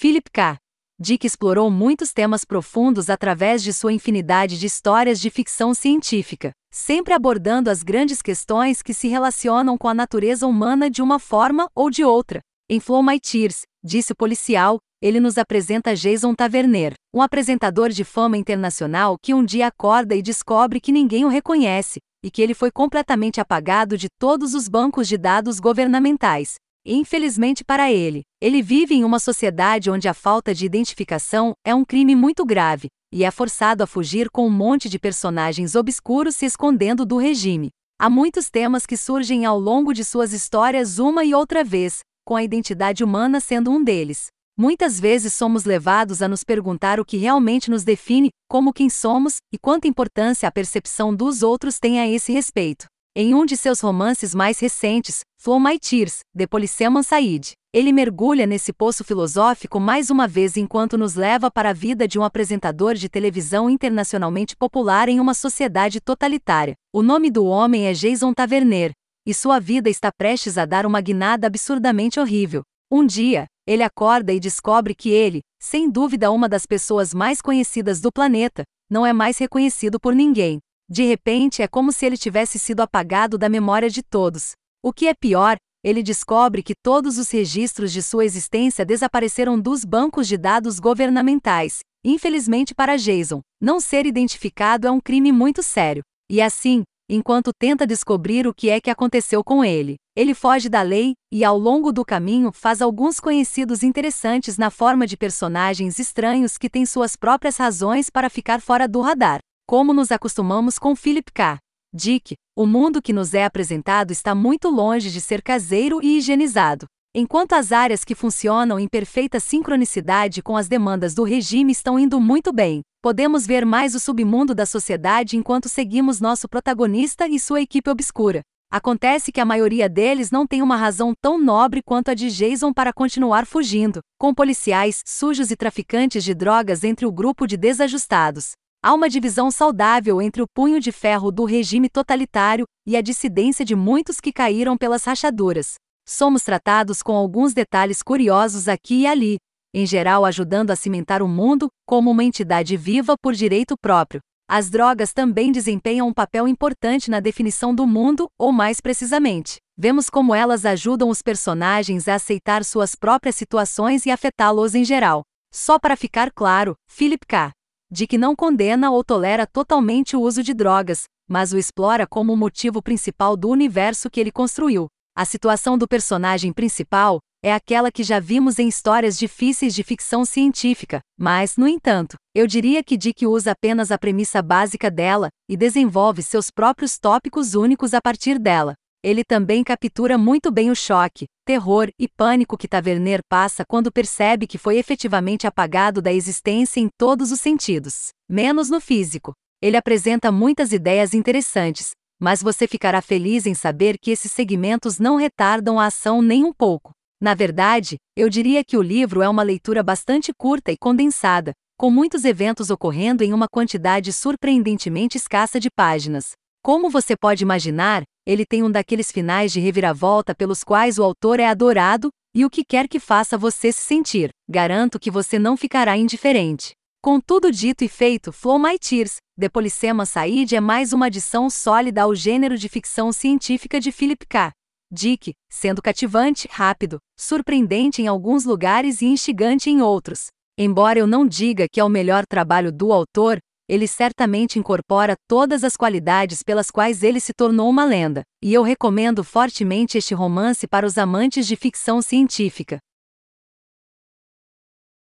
Philip K. Dick explorou muitos temas profundos através de sua infinidade de histórias de ficção científica, sempre abordando as grandes questões que se relacionam com a natureza humana de uma forma ou de outra. Em Flow My Tears, disse o policial, ele nos apresenta Jason Taverner, um apresentador de fama internacional que um dia acorda e descobre que ninguém o reconhece, e que ele foi completamente apagado de todos os bancos de dados governamentais. Infelizmente para ele, ele vive em uma sociedade onde a falta de identificação é um crime muito grave, e é forçado a fugir com um monte de personagens obscuros se escondendo do regime. Há muitos temas que surgem ao longo de suas histórias uma e outra vez, com a identidade humana sendo um deles. Muitas vezes somos levados a nos perguntar o que realmente nos define, como quem somos e quanta importância a percepção dos outros tem a esse respeito. Em um de seus romances mais recentes, Flow My Tears, de Polisseman Said, ele mergulha nesse poço filosófico mais uma vez enquanto nos leva para a vida de um apresentador de televisão internacionalmente popular em uma sociedade totalitária. O nome do homem é Jason Taverner, e sua vida está prestes a dar uma guinada absurdamente horrível. Um dia, ele acorda e descobre que ele, sem dúvida uma das pessoas mais conhecidas do planeta, não é mais reconhecido por ninguém. De repente é como se ele tivesse sido apagado da memória de todos. O que é pior, ele descobre que todos os registros de sua existência desapareceram dos bancos de dados governamentais. Infelizmente para Jason, não ser identificado é um crime muito sério. E assim, enquanto tenta descobrir o que é que aconteceu com ele, ele foge da lei e, ao longo do caminho, faz alguns conhecidos interessantes na forma de personagens estranhos que têm suas próprias razões para ficar fora do radar como nos acostumamos com Philip K. Dick, o mundo que nos é apresentado está muito longe de ser caseiro e higienizado. Enquanto as áreas que funcionam em perfeita sincronicidade com as demandas do regime estão indo muito bem, podemos ver mais o submundo da sociedade enquanto seguimos nosso protagonista e sua equipe obscura. Acontece que a maioria deles não tem uma razão tão nobre quanto a de Jason para continuar fugindo, com policiais sujos e traficantes de drogas entre o grupo de desajustados. Há uma divisão saudável entre o punho de ferro do regime totalitário e a dissidência de muitos que caíram pelas rachaduras. Somos tratados com alguns detalhes curiosos aqui e ali, em geral ajudando a cimentar o mundo como uma entidade viva por direito próprio. As drogas também desempenham um papel importante na definição do mundo, ou mais precisamente, vemos como elas ajudam os personagens a aceitar suas próprias situações e afetá-los em geral. Só para ficar claro, Philip K de que não condena ou tolera totalmente o uso de drogas, mas o explora como o motivo principal do universo que ele construiu. A situação do personagem principal é aquela que já vimos em histórias difíceis de ficção científica, mas, no entanto, eu diria que Dick usa apenas a premissa básica dela e desenvolve seus próprios tópicos únicos a partir dela. Ele também captura muito bem o choque, terror e pânico que Taverner passa quando percebe que foi efetivamente apagado da existência em todos os sentidos, menos no físico. Ele apresenta muitas ideias interessantes, mas você ficará feliz em saber que esses segmentos não retardam a ação nem um pouco. Na verdade, eu diria que o livro é uma leitura bastante curta e condensada, com muitos eventos ocorrendo em uma quantidade surpreendentemente escassa de páginas. Como você pode imaginar, ele tem um daqueles finais de reviravolta pelos quais o autor é adorado, e o que quer que faça você se sentir, garanto que você não ficará indiferente. Com tudo dito e feito, Flow My Tears, The Polissema Said é mais uma adição sólida ao gênero de ficção científica de Philip K. Dick, sendo cativante, rápido, surpreendente em alguns lugares e instigante em outros. Embora eu não diga que é o melhor trabalho do autor, ele certamente incorpora todas as qualidades pelas quais ele se tornou uma lenda, e eu recomendo fortemente este romance para os amantes de ficção científica.